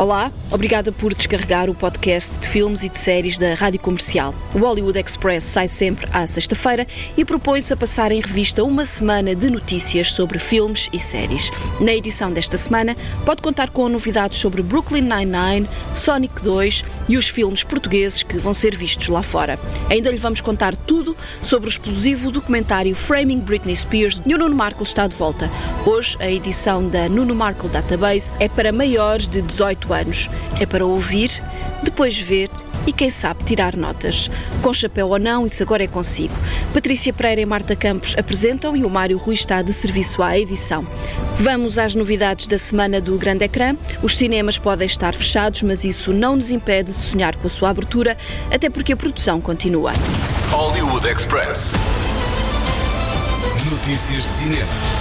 Olá, obrigada por descarregar o podcast de filmes e de séries da Rádio Comercial. O Hollywood Express sai sempre à sexta-feira e propõe-se a passar em revista uma semana de notícias sobre filmes e séries. Na edição desta semana, pode contar com novidades sobre Brooklyn Nine-Nine, Sonic 2 e os filmes portugueses que vão ser vistos lá fora. Ainda lhe vamos contar tudo sobre o explosivo documentário Framing Britney Spears e o Nuno Markle está de volta. Hoje, a edição da Nuno Markle Database é para maiores de 18 anos. É para ouvir, depois ver e, quem sabe, tirar notas. Com chapéu ou não, isso agora é consigo. Patrícia Pereira e Marta Campos apresentam e o Mário Rui está de serviço à edição. Vamos às novidades da semana do Grande Ecrã. Os cinemas podem estar fechados, mas isso não nos impede de sonhar com a sua abertura, até porque a produção continua. Hollywood Express. Notícias de cinema.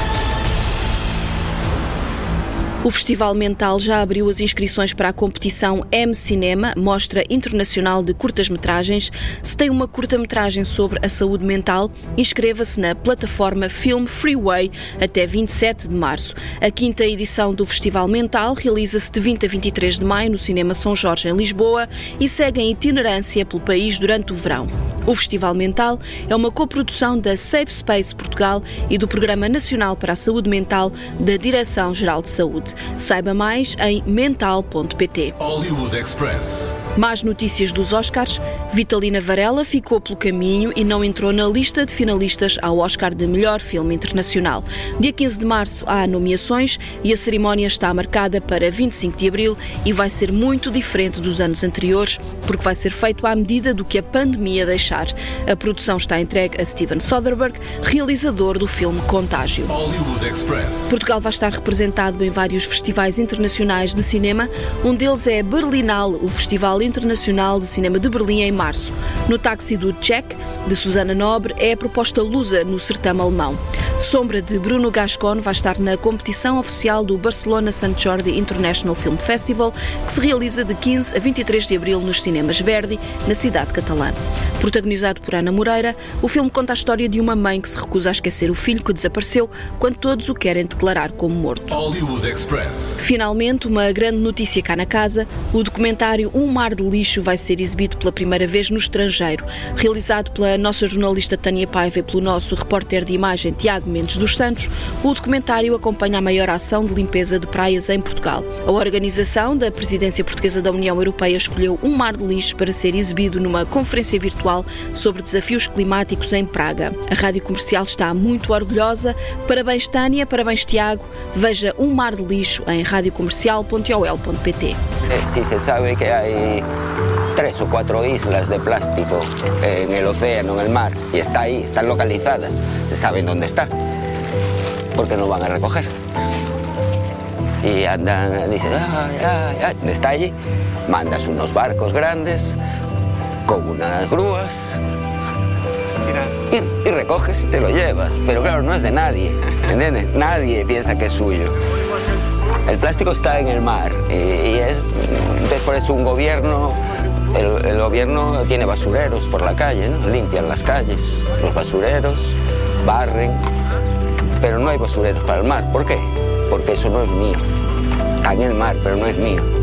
O Festival Mental já abriu as inscrições para a competição M Cinema, Mostra Internacional de Curtas-Metragens. Se tem uma curta-metragem sobre a saúde mental, inscreva-se na plataforma Film Freeway até 27 de março. A quinta edição do Festival Mental realiza-se de 20 a 23 de maio no Cinema São Jorge, em Lisboa, e segue em itinerância pelo país durante o verão. O Festival Mental é uma coprodução da Safe Space Portugal e do Programa Nacional para a Saúde Mental da Direção-Geral de Saúde. Saiba mais em mental.pt. Hollywood Express. Mais notícias dos Oscars. Vitalina Varela ficou pelo caminho e não entrou na lista de finalistas ao Oscar de Melhor Filme Internacional. Dia 15 de março há nomeações e a cerimónia está marcada para 25 de abril e vai ser muito diferente dos anos anteriores, porque vai ser feito à medida do que a pandemia deixar. A produção está entregue a Steven Soderbergh, realizador do filme Contágio. Portugal vai estar representado em vários festivais internacionais de cinema. Um deles é Berlinal, o Festival Internacional de Cinema de Berlim, em março. No táxi do Czech, de Susana Nobre, é a proposta lusa no certame alemão. Sombra de Bruno Gascon vai estar na competição oficial do Barcelona Sant Jordi International Film Festival, que se realiza de 15 a 23 de abril nos cinemas Verdi, na cidade catalã. Protagonizado por Ana Moreira, o filme conta a história de uma mãe que se recusa a esquecer o filho que desapareceu quando todos o querem declarar como morto. Finalmente, uma grande notícia cá na casa: o documentário Um Mar de Lixo vai ser exibido pela primeira vez no estrangeiro. Realizado pela nossa jornalista Tânia Paiva e pelo nosso repórter de imagem Tiago Mendes dos Santos, o documentário acompanha a maior ação de limpeza de praias em Portugal. A organização da Presidência Portuguesa da União Europeia escolheu Um Mar de Lixo para ser exibido numa conferência virtual sobre desafios climáticos em Praga. A Rádio Comercial está muito orgulhosa. Parabéns, Tânia, parabéns, Tiago. Veja Um Mar de Lixo em radiocomercial.ol.pt. Eh, sí se sabe que tres o cuatro islas de plástico en el océano, en el mar, y está ahí, están localizadas, se saben dónde está, porque no van a recoger. Y andan, dicen, ay, ay, ay, está allí, mandas unos barcos grandes con unas grúas y, recoges y te lo llevas, pero claro, no es de nadie. Nadie piensa que es suyo. El plástico está en el mar y, es, por eso un gobierno, el, gobierno tiene basureros por la calle, limpian las calles, los basureros, barren, pero no hay basureros para el mar. ¿Por qué? Porque eso no es mío. Está en el mar, pero no es mío.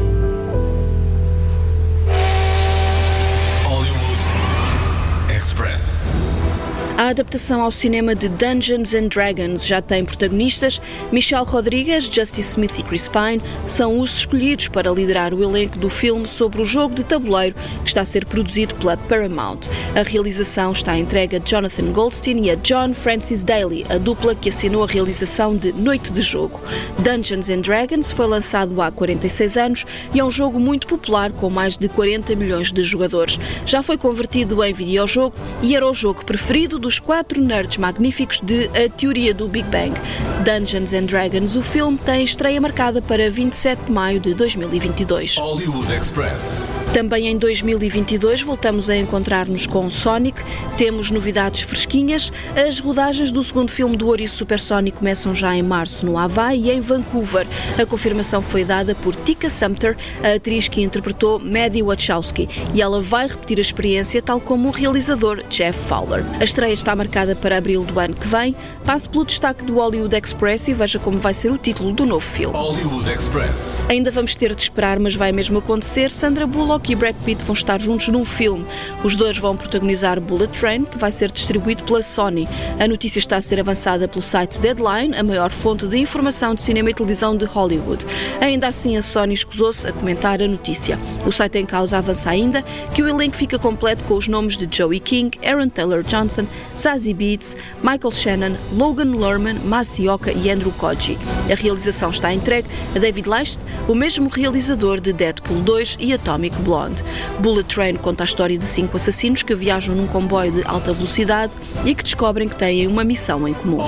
A adaptação ao cinema de Dungeons and Dragons já tem protagonistas. Michelle Rodrigues, Justice Smith e Chris Pine são os escolhidos para liderar o elenco do filme sobre o jogo de tabuleiro que está a ser produzido pela Paramount. A realização está entregue a Jonathan Goldstein e a John Francis Daly, a dupla que assinou a realização de Noite de Jogo. Dungeons and Dragons foi lançado há 46 anos e é um jogo muito popular com mais de 40 milhões de jogadores. Já foi convertido em videojogo e era o jogo preferido dos quatro nerds magníficos de A Teoria do Big Bang. Dungeons and Dragons, o filme tem estreia marcada para 27 de maio de 2022. Hollywood Express. Também em 2022 voltamos a encontrar-nos com Sonic, temos novidades fresquinhas, as rodagens do segundo filme do Ouriço Supersonic começam já em março no Havaí e em Vancouver. A confirmação foi dada por Tika Sumpter, a atriz que interpretou Maddie Wachowski, e ela vai repetir a experiência tal como o realizador Jeff Fowler. A estreia está marcada para abril do ano que vem. Passe pelo destaque do Hollywood Express e veja como vai ser o título do novo filme. Hollywood Express. Ainda vamos ter de esperar, mas vai mesmo acontecer. Sandra Bullock e Brad Pitt vão estar juntos num filme. Os dois vão protagonizar Bullet Train, que vai ser distribuído pela Sony. A notícia está a ser avançada pelo site Deadline, a maior fonte de informação de cinema e televisão de Hollywood. Ainda assim, a Sony escusou-se a comentar a notícia. O site em causa avança ainda que o elenco fica completo com os nomes de Joey King, Aaron Taylor Johnson, Zazie Beetz, Michael Shannon, Logan Lerman, Masioka e Andrew Koji. A realização está entregue a David Leist, o mesmo realizador de Deadpool 2 e Atomic Blonde. Bullet Train conta a história de cinco assassinos que viajam num comboio de alta velocidade e que descobrem que têm uma missão em comum.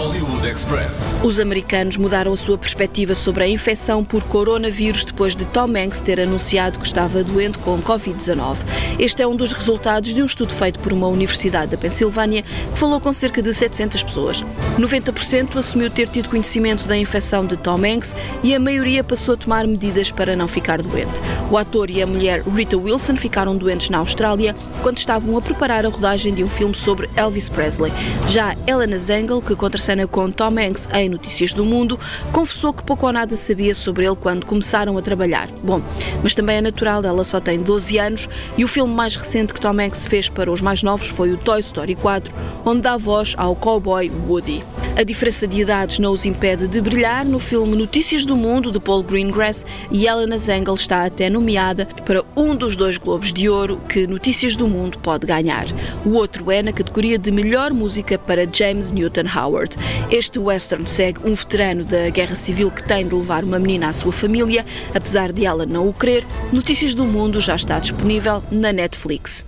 Os americanos mudaram a sua perspectiva sobre a infecção por coronavírus depois de Tom Hanks ter anunciado que estava doente com Covid-19. Este é um dos resultados de um estudo feito por uma universidade da Pensilvânia que falou com cerca de 700 pessoas. 90% assumiu ter tido conhecimento da infecção de Tom Hanks e a maioria passou a tomar medidas para não ficar doente. O ator e a mulher Rita Wilson ficaram doentes na Austrália quando estavam a preparar a rodagem de um filme sobre Elvis Presley. Já Helena Zengel, que contracena com Tom Hanks em Notícias do Mundo, confessou que pouco ou nada sabia sobre ele quando começaram a trabalhar. Bom, mas também é natural, ela só tem 12 anos e o filme mais recente que Tom Hanks fez para os mais novos foi o Toy Story 4, onde dá voz ao cowboy Woody. A diferença de idades não os impede de brilhar no filme Notícias do Mundo de Paul Greengrass e Helena Zengel está até nomeada para um dos dois Globos de Ouro que Notícias do Mundo pode ganhar. O outro é na categoria de melhor música para James Newton Howard. Este western segue um veterano da Guerra Civil que tem de levar uma menina à sua família, apesar de ela não o querer. Notícias do Mundo já está disponível na Netflix.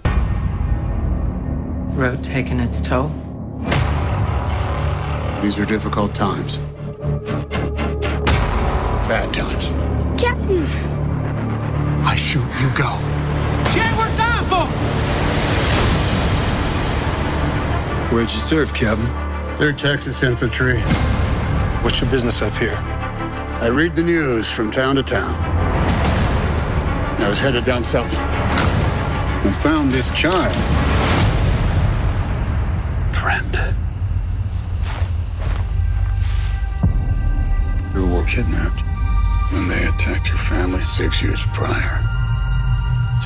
Road taking its toll. These are difficult times. Bad times. Captain, I shoot, you go. Where'd you serve, Captain? Third Texas Infantry. What's your business up here? I read the news from town to town. I was headed down south and found this child. Friend. You were kidnapped when they attacked your family six years prior.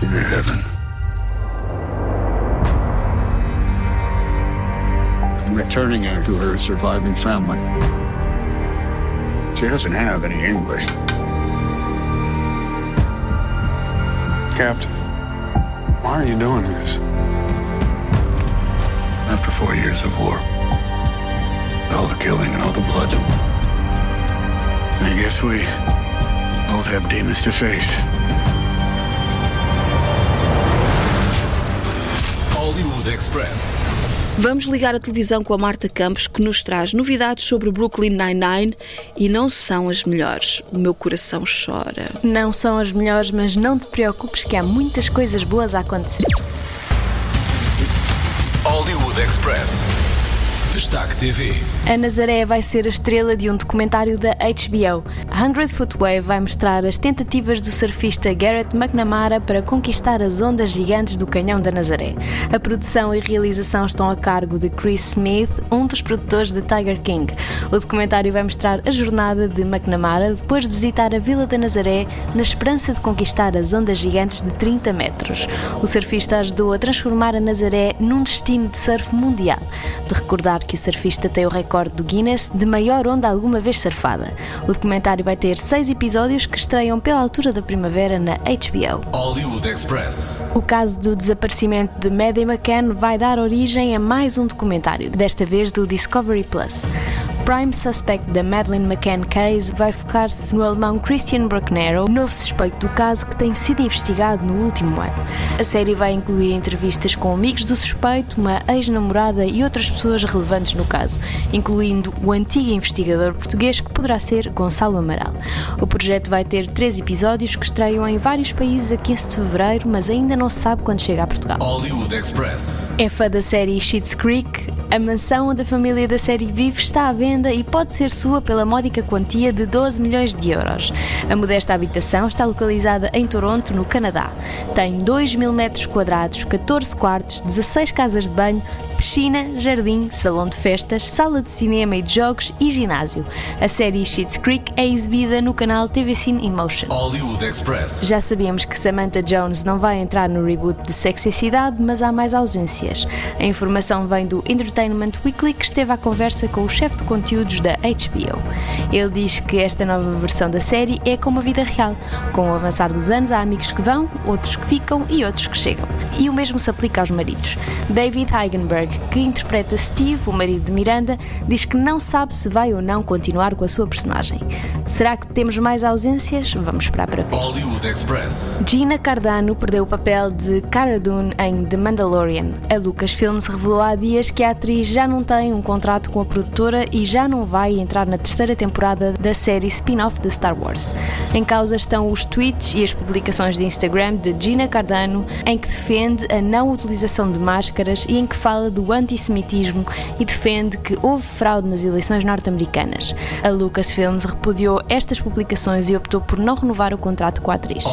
To your heaven. I'm returning her to her surviving family. She doesn't have any English. Captain, why are you doing this? Four years of war, all the killing and all the blood, I guess we both have demons to face. Hollywood Express. Vamos ligar a televisão com a Marta Campos, que nos traz novidades sobre Brooklyn Nine-Nine e não são as melhores. O meu coração chora. Não são as melhores, mas não te preocupes que há muitas coisas boas a acontecer. Hollywood Express. Destaque TV. A Nazaré vai ser a estrela de um documentário da HBO. Hundred Foot Wave vai mostrar as tentativas do surfista Garrett McNamara para conquistar as ondas gigantes do Canhão da Nazaré. A produção e realização estão a cargo de Chris Smith, um dos produtores de Tiger King. O documentário vai mostrar a jornada de McNamara depois de visitar a Vila da Nazaré na esperança de conquistar as ondas gigantes de 30 metros. O surfista ajudou a transformar a Nazaré num destino de surf mundial. De recordar que o surfista tem o recorde do Guinness de maior onda alguma vez surfada. O documentário vai ter seis episódios que estreiam pela altura da primavera na HBO. Hollywood Express. O caso do desaparecimento de Maddie McCann vai dar origem a mais um documentário, desta vez do Discovery Plus. Prime Suspect da Madeleine McCann Case vai focar-se no alemão Christian Bruckner, o novo suspeito do caso que tem sido investigado no último ano. A série vai incluir entrevistas com amigos do suspeito, uma ex-namorada e outras pessoas relevantes no caso, incluindo o antigo investigador português que poderá ser Gonçalo Amaral. O projeto vai ter três episódios que estreiam em vários países a 15 de fevereiro, mas ainda não se sabe quando chega a Portugal. Hollywood Express. É fã da série Schitt's Creek? A mansão onde a família da série vive está à venda e pode ser sua pela módica quantia de 12 milhões de euros. A modesta habitação está localizada em Toronto, no Canadá. Tem 2 mil metros quadrados, 14 quartos, 16 casas de banho, piscina, jardim, salão de festas, sala de cinema e de jogos e ginásio. A série Schitt's Creek é exibida no canal TV Cine Emotion. Hollywood Express. Já sabíamos que Samantha Jones não vai entrar no reboot de Sex e Cidade, mas há mais ausências. A informação vem do Entertainment Weekly, que esteve à conversa com o chefe de conteúdos da HBO. Ele diz que esta nova versão da série é como a vida real. Com o avançar dos anos, há amigos que vão, outros que ficam e outros que chegam. E o mesmo se aplica aos maridos. David Heigenberg, que interpreta Steve, o marido de Miranda, diz que não sabe se vai ou não continuar com a sua personagem. Será que temos mais ausências? Vamos esperar para ver. Gina Cardano perdeu o papel de Cara Dune em The Mandalorian. A Lucasfilms revelou há dias que a atriz já não tem um contrato com a produtora e já não vai entrar na terceira temporada da série spin-off de Star Wars. Em causa estão os tweets e as publicações de Instagram de Gina Cardano em que defende a não utilização de máscaras e em que fala do antissemitismo e defende que houve fraude nas eleições norte-americanas. A Lucasfilms repudiou estas publicações e optou por não renovar o contrato com a atriz.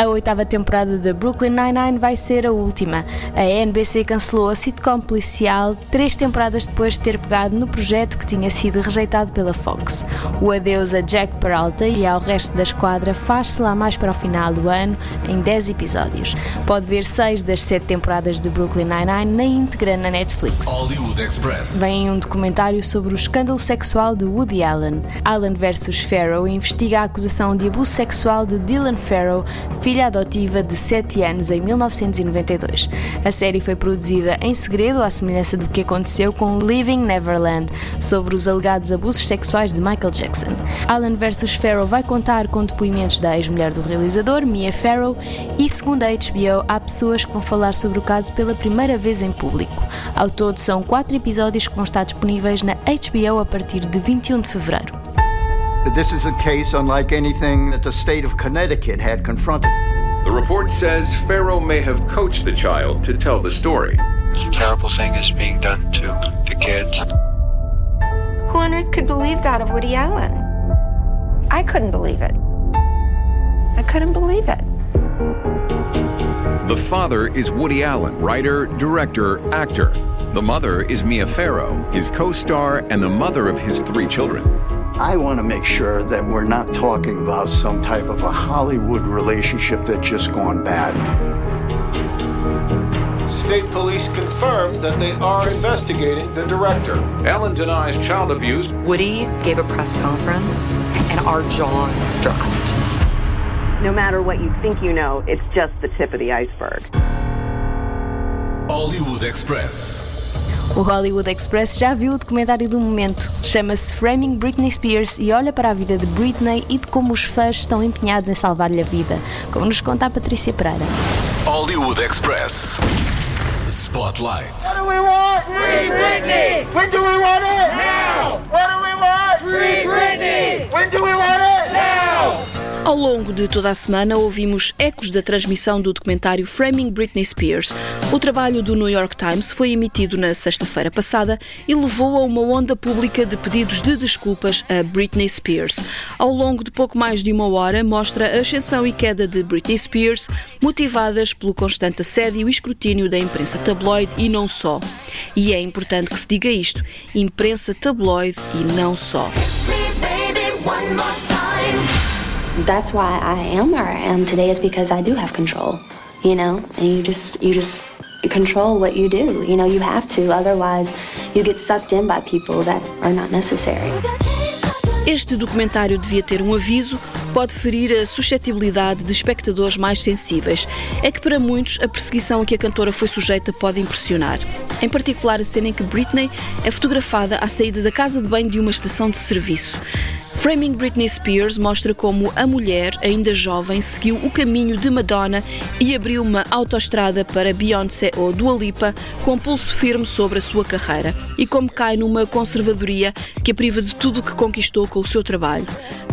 A oitava temporada de Brooklyn Nine-Nine vai ser a última. A NBC cancelou a sitcom policial três temporadas depois de ter pegado no projeto que tinha sido rejeitado pela Fox. O adeus a Jack Peralta e ao resto da esquadra faz-se lá mais para o final do ano, em 10 episódios. Pode ver seis das sete temporadas de Brooklyn Nine-Nine na íntegra na Netflix. Hollywood Express. Vem um documentário sobre o escândalo sexual de Woody Allen. Allen vs. Farrow investiga a acusação de abuso sexual de Dylan Farrow, filha adotiva de 7 anos, em 1992. A série foi produzida em segredo, à semelhança do que aconteceu com Living Neverland, sobre os alegados abusos sexuais de Michael Jackson. Allen vs. Farrow vai contar com depoimentos da ex-mulher do realizador, Mia Farrow, e segundo a HBO, há pessoas que vão falar sobre o caso pela primeira vez em público. Ao todo, são quatro episódios que vão estar disponíveis na HBO a partir de 21 de fevereiro. This is a case unlike anything that the state of Connecticut had confronted. The report says Pharaoh may have coached the child to tell the story. Terrible thing is being done to the kids. Who on earth could believe that of Woody Allen? I couldn't believe it. I couldn't believe it. The father is Woody Allen, writer, director, actor. The mother is Mia Farrow, his co star and the mother of his three children. I want to make sure that we're not talking about some type of a Hollywood relationship that's just gone bad. State police confirmed that they are investigating the director. Allen denies child abuse. Woody gave a press conference, and our jaws dropped. No matter what you think you know, it's just the tip of the iceberg. Hollywood Express. O Hollywood Express já viu o documentário do momento. Chama-se Framing Britney Spears e olha para a vida de Britney e de como os fãs estão empenhados em salvar-lhe a vida, como nos conta a Patrícia Pereira. Hollywood Express. Spotlight. What do we want? Free Britney! When do we want it? Now! What do we want? Free Britney! When do we want it? Now! Ao longo de toda a semana ouvimos ecos da transmissão do documentário Framing Britney Spears. O trabalho do New York Times foi emitido na sexta-feira passada e levou a uma onda pública de pedidos de desculpas a Britney Spears. Ao longo de pouco mais de uma hora, mostra a ascensão e queda de Britney Spears, motivadas pelo constante assédio e escrutínio da imprensa tabloide e não só. E é importante que se diga isto: imprensa tabloide e não só. That's why I am where I am today is because I do have control, you know, and you just you just control what you do. You know, you have to, otherwise you get sucked in by people that are not necessary. Este documentário devia ter um aviso, pode ferir a suscetibilidade de espectadores mais sensíveis. É que para muitos a perseguição a que a cantora foi sujeita pode impressionar. Em particular a cena em que Britney é fotografada à saída da casa de banho de uma estação de serviço. Framing Britney Spears mostra como a mulher, ainda jovem, seguiu o caminho de Madonna e abriu uma autoestrada para Beyoncé ou Dua Lipa com pulso firme sobre a sua carreira e como cai numa conservadoria que a priva de tudo o que conquistou com o seu trabalho.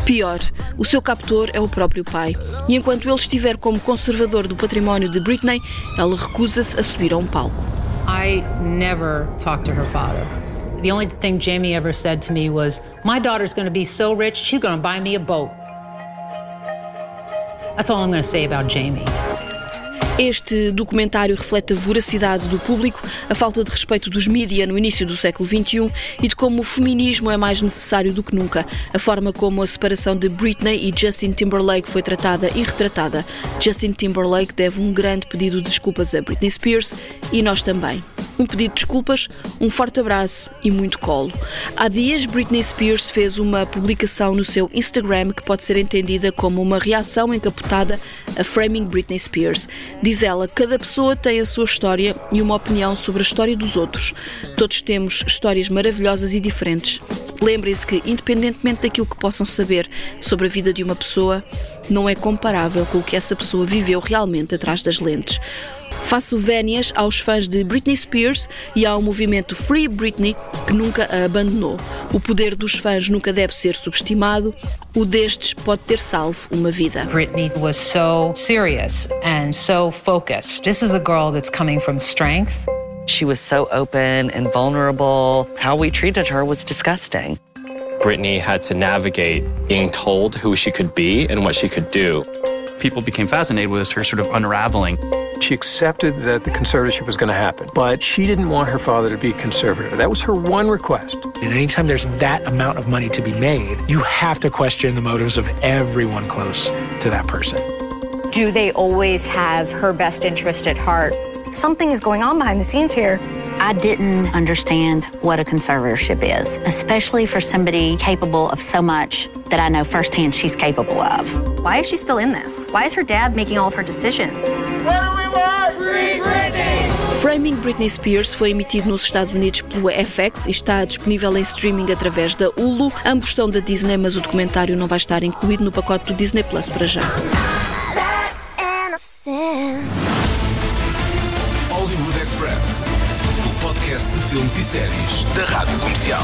Pior, o seu captor é o próprio pai. E enquanto ele estiver como conservador do património de Britney, ela recusa-se a subir a um palco. I never talked to her father. The only thing Jamie ever said to me was, My daughter's going be so rich, she's going buy me a boat. That's all I'm going say about Jamie. Este documentário reflete a voracidade do público, a falta de respeito dos mídia no início do século XXI e de como o feminismo é mais necessário do que nunca. A forma como a separação de Britney e Justin Timberlake foi tratada e retratada. Justin Timberlake deve um grande pedido de desculpas a Britney Spears e nós também um pedido de desculpas, um forte abraço e muito colo. Há dias, Britney Spears fez uma publicação no seu Instagram que pode ser entendida como uma reação encapotada a Framing Britney Spears. Diz ela: cada pessoa tem a sua história e uma opinião sobre a história dos outros. Todos temos histórias maravilhosas e diferentes. Lembrem-se que, independentemente daquilo que possam saber sobre a vida de uma pessoa, não é comparável com o que essa pessoa viveu realmente atrás das lentes. Faço vénias aos fãs de Britney Spears e ao movimento Free Britney, que nunca a abandonou. O poder dos fãs nunca deve ser subestimado. O destes pode ter salvo uma vida. Britney was so serious and so focused. This is a girl that's coming from strength. She was so open and vulnerable. How we treated her was disgusting. Brittany had to navigate being told who she could be and what she could do. People became fascinated with her sort of unraveling. She accepted that the conservatorship was going to happen, but she didn't want her father to be a conservator. That was her one request. And anytime there's that amount of money to be made, you have to question the motives of everyone close to that person. Do they always have her best interest at heart? Something is going on behind the scenes here. I didn't understand what a conservatorship is, especially for somebody capable of so much that I know firsthand she's capable of. Why is she still in this? Why is her dad making all of her decisions? What do we want? Free Britney! Framing Britney Spears foi emitido nos Estados Unidos pelo FX e está disponível em streaming através da Hulu. Ambos são da Disney, mas o documentário não vai estar incluído no pacote do Disney Plus para já. Filmes e séries da Rádio Comercial.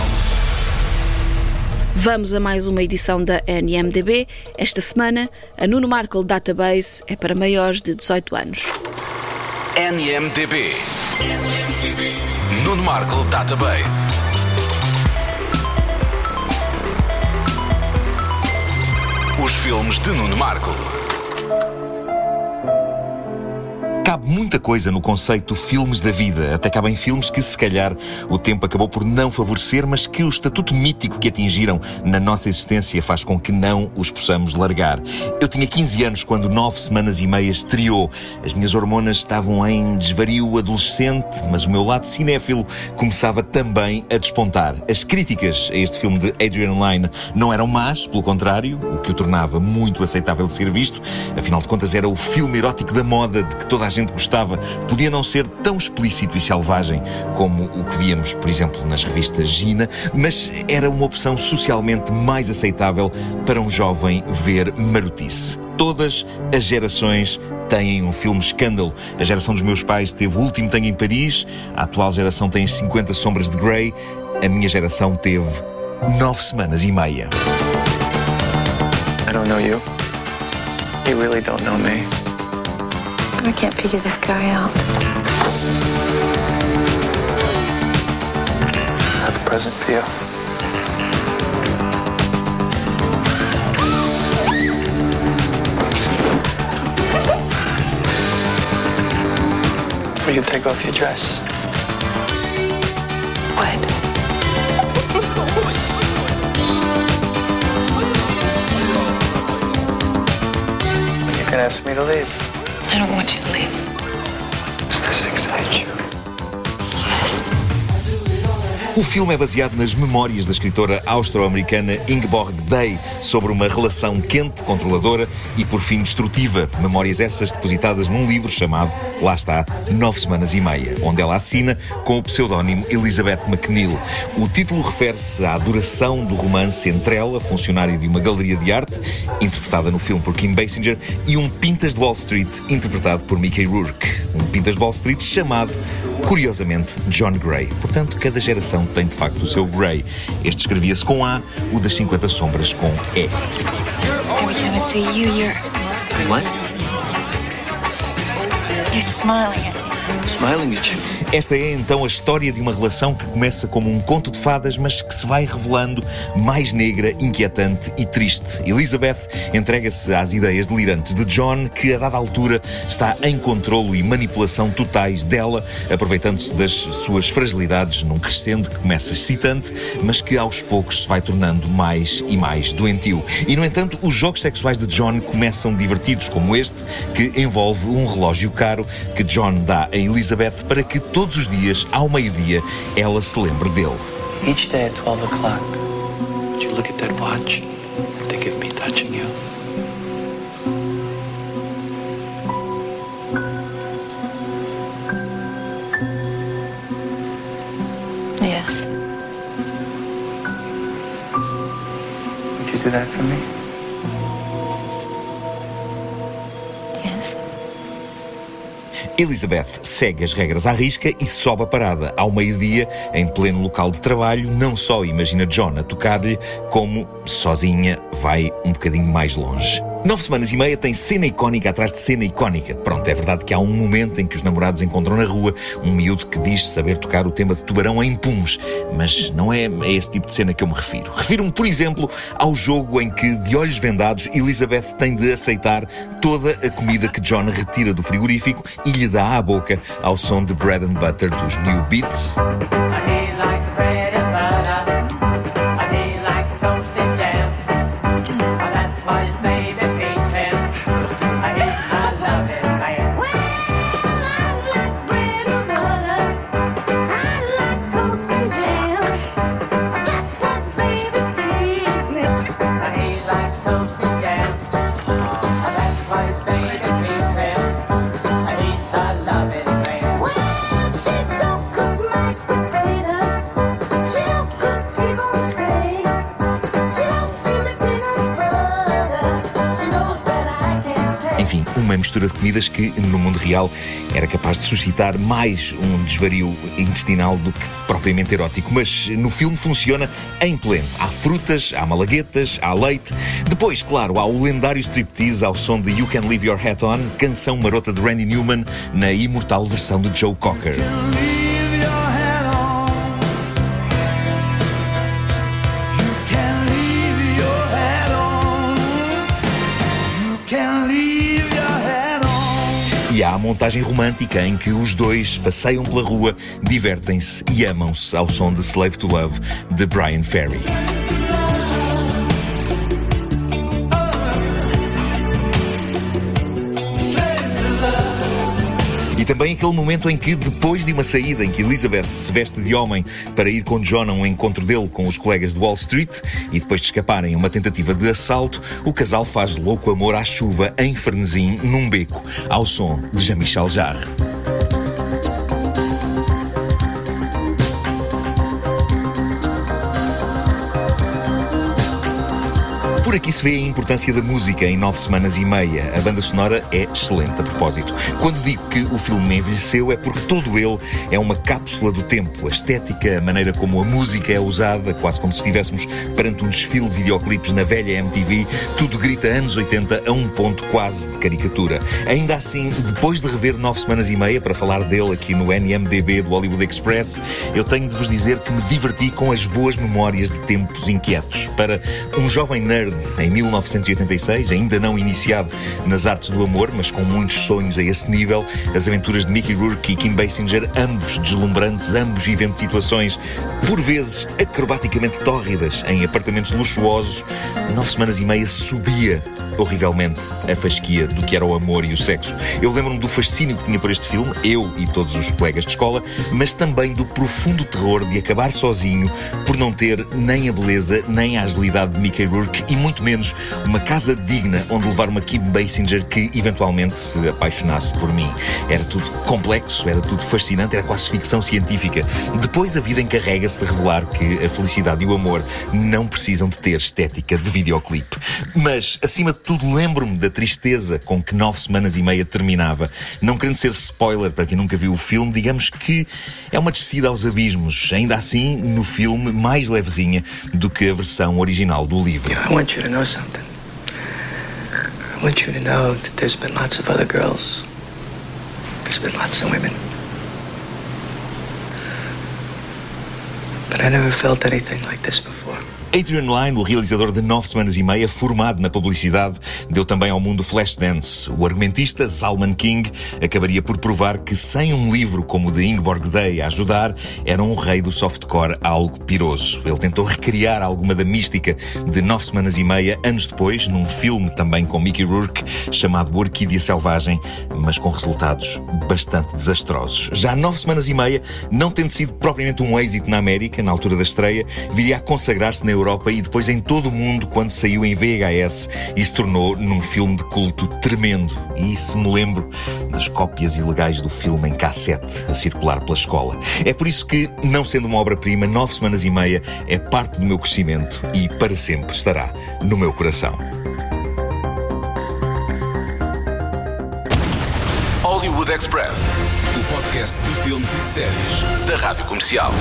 Vamos a mais uma edição da NMDB. Esta semana, a Nuno Markle Database é para maiores de 18 anos. NMDB. NMDB. Nuno Markle Database. Os filmes de Nuno Markle. Cabe muita coisa no conceito filmes da vida. Até cabem filmes que, se calhar, o tempo acabou por não favorecer, mas que o estatuto mítico que atingiram na nossa existência faz com que não os possamos largar. Eu tinha 15 anos quando Nove Semanas e Meia estreou. As minhas hormonas estavam em desvario adolescente, mas o meu lado cinéfilo começava também a despontar. As críticas a este filme de Adrian Lyne não eram más, pelo contrário, o que o tornava muito aceitável de ser visto. Afinal de contas, era o filme erótico da moda de que toda a gente gostava podia não ser tão explícito e selvagem como o que víamos, por exemplo, nas revistas Gina, mas era uma opção socialmente mais aceitável para um jovem ver marotice. Todas as gerações têm um filme escândalo. A geração dos meus pais teve o último Tango em Paris, a atual geração tem 50 Sombras de Grey, a minha geração teve nove semanas e meia. I don't know you. You really don't know me. I can't figure this guy out. I have a present for you. We can take off your dress. What? You can ask me to leave. I don't want you to leave. Does this excite you? O filme é baseado nas memórias da escritora austro-americana Ingeborg Day sobre uma relação quente, controladora e, por fim, destrutiva. Memórias essas depositadas num livro chamado, lá está, Nove Semanas e Meia, onde ela assina com o pseudónimo Elizabeth McNeil. O título refere-se à duração do romance entre ela, funcionária de uma galeria de arte, interpretada no filme por Kim Basinger, e um Pintas de Wall Street, interpretado por Mickey Rourke. Um Pintas de Wall Street chamado, curiosamente, John Gray. Portanto, cada geração tem de facto o seu Gray. Este escrevia-se com A, o das 50 Sombras com E. Every time I see you, you're. What? You're smiling at Esta é então a história de uma relação que começa como um conto de fadas, mas que se vai revelando mais negra, inquietante e triste. Elizabeth entrega-se às ideias delirantes de John, que a dada altura está em controlo e manipulação totais dela, aproveitando-se das suas fragilidades num crescendo que começa excitante, mas que aos poucos se vai tornando mais e mais doentio. E no entanto, os jogos sexuais de John começam divertidos, como este, que envolve um relógio caro que John dá a Elizabeth para que todos os dias, ao meio-dia, ela se lembre dele. Each day at 12 o'clock, would you look at that watch and think of me touching you? Yes. Would you do that for me? Elizabeth segue as regras à risca e sobe a parada. Ao meio-dia, em pleno local de trabalho, não só imagina John a tocar-lhe, como, sozinha, vai um bocadinho mais longe. Nove semanas e meia tem cena icónica atrás de cena icónica. Pronto, é verdade que há um momento em que os namorados encontram na rua um miúdo que diz saber tocar o tema de tubarão em pumes, mas não é a esse tipo de cena que eu me refiro. Refiro-me, por exemplo, ao jogo em que, de olhos vendados, Elizabeth tem de aceitar toda a comida que John retira do frigorífico e lhe dá à boca ao som de bread and butter dos New Beats. Comidas que, no mundo real, era capaz de suscitar mais um desvario intestinal do que propriamente erótico. Mas no filme funciona em pleno. Há frutas, há malaguetas, há leite. Depois, claro, há o lendário striptease ao som de You Can Leave Your Hat On, canção marota de Randy Newman, na imortal versão de Joe Cocker. Montagem romântica em que os dois passeiam pela rua, divertem-se e amam-se ao som de Slave to Love de Brian Ferry. Também aquele momento em que, depois de uma saída em que Elizabeth se veste de homem para ir com John a um encontro dele com os colegas de Wall Street e depois de escaparem uma tentativa de assalto, o casal faz louco amor à chuva em frenesim num beco, ao som de Jean-Michel Jarre. Por aqui se vê a importância da música em nove semanas e meia. A banda sonora é excelente a propósito. Quando digo que o filme envelheceu é porque todo ele é uma cápsula do tempo. A estética, a maneira como a música é usada, quase como se estivéssemos perante um desfile de videoclipes na velha MTV, tudo grita anos 80 a um ponto quase de caricatura. Ainda assim, depois de rever nove semanas e meia para falar dele aqui no NMDB do Hollywood Express, eu tenho de vos dizer que me diverti com as boas memórias de tempos inquietos. Para um jovem nerd em 1986, ainda não iniciado nas artes do amor, mas com muitos sonhos a esse nível, as aventuras de Mickey Rourke e Kim Basinger, ambos deslumbrantes, ambos vivendo situações, por vezes, acrobaticamente tórridas em apartamentos luxuosos, nove semanas e meia subia horrivelmente a fasquia do que era o amor e o sexo. Eu lembro-me do fascínio que tinha por este filme, eu e todos os colegas de escola, mas também do profundo terror de acabar sozinho por não ter nem a beleza nem a agilidade de Mickey Rourke e muito menos uma casa digna onde levar uma Kim Basinger que eventualmente se apaixonasse por mim. Era tudo complexo, era tudo fascinante, era quase ficção científica. Depois a vida encarrega-se de revelar que a felicidade e o amor não precisam de ter estética de videoclipe. Mas, acima de tudo, lembro-me da tristeza com que nove semanas e meia terminava. Não querendo ser spoiler para quem nunca viu o filme, digamos que é uma descida aos abismos. Ainda assim, no filme, mais levezinha do que a versão original do livro. I want you to know something. I want you to know that there's been lots of other girls. There's been lots of women. But I never felt anything like this before. Adrian Lyne, o realizador de Nove Semanas e Meia, formado na publicidade, deu também ao mundo Flashdance. O argumentista Salman King acabaria por provar que sem um livro como o de Ingborg Day a ajudar, era um rei do softcore algo piroso. Ele tentou recriar alguma da mística de Nove Semanas e Meia anos depois, num filme também com Mickey Rourke, chamado Orquídea Selvagem, mas com resultados bastante desastrosos. Já Nove Semanas e Meia, não tendo sido propriamente um êxito na América, na altura da estreia, viria a consagrar-se na Europa e depois em todo o mundo quando saiu em VHS e se tornou num filme de culto tremendo. E se me lembro das cópias ilegais do filme em cassete a circular pela escola. É por isso que, não sendo uma obra-prima, nove semanas e meia é parte do meu crescimento e para sempre estará no meu coração. Hollywood Express, o podcast de filmes e de séries da Rádio Comercial.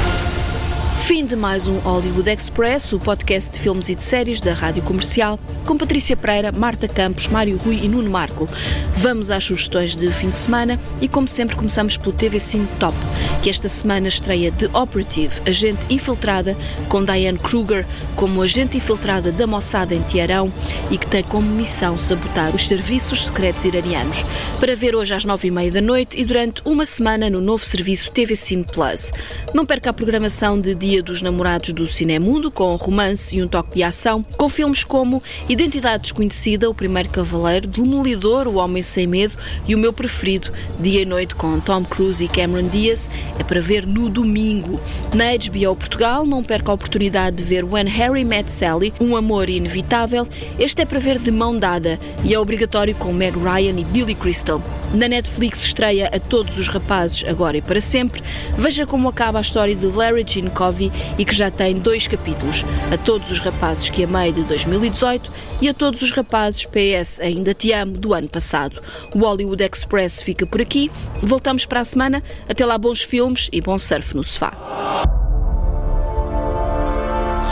Fim de mais um Hollywood Express, o podcast de filmes e de séries da Rádio Comercial, com Patrícia Pereira, Marta Campos, Mário Rui e Nuno Marco. Vamos às sugestões de fim de semana e, como sempre, começamos pelo TV Cine Top, que esta semana estreia The Operative, agente infiltrada, com Diane Kruger como agente infiltrada da Mossad em Teherão e que tem como missão sabotar os serviços secretos iranianos. Para ver hoje às nove e meia da noite e durante uma semana no novo serviço TV Cine Plus. Não perca a programação de Dia dos Namorados do Cinemundo, com romance e um toque de ação, com filmes como Identidade Desconhecida, O Primeiro Cavaleiro, Demolidor, O Homem Sem Medo e o meu preferido, Dia e Noite com Tom Cruise e Cameron Diaz, é para ver no domingo. Na HBO Portugal, não perca a oportunidade de ver When Harry Met Sally, Um Amor Inevitável. Este é para ver de mão dada e é obrigatório com Meg Ryan e Billy Crystal. Na Netflix estreia A Todos os Rapazes, Agora e Para Sempre. Veja como acaba a história de Larry Jean Covey e que já tem dois capítulos. A Todos os Rapazes que Amei, de 2018 e A Todos os Rapazes PS Ainda Te Amo, do ano passado. O Hollywood Express fica por aqui. Voltamos para a semana. Até lá, bons filmes e bom surf no sofá.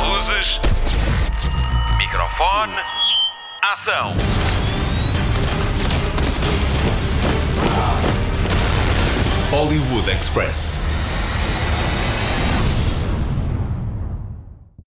Luzes. Microfone. Ação. Hollywood Express.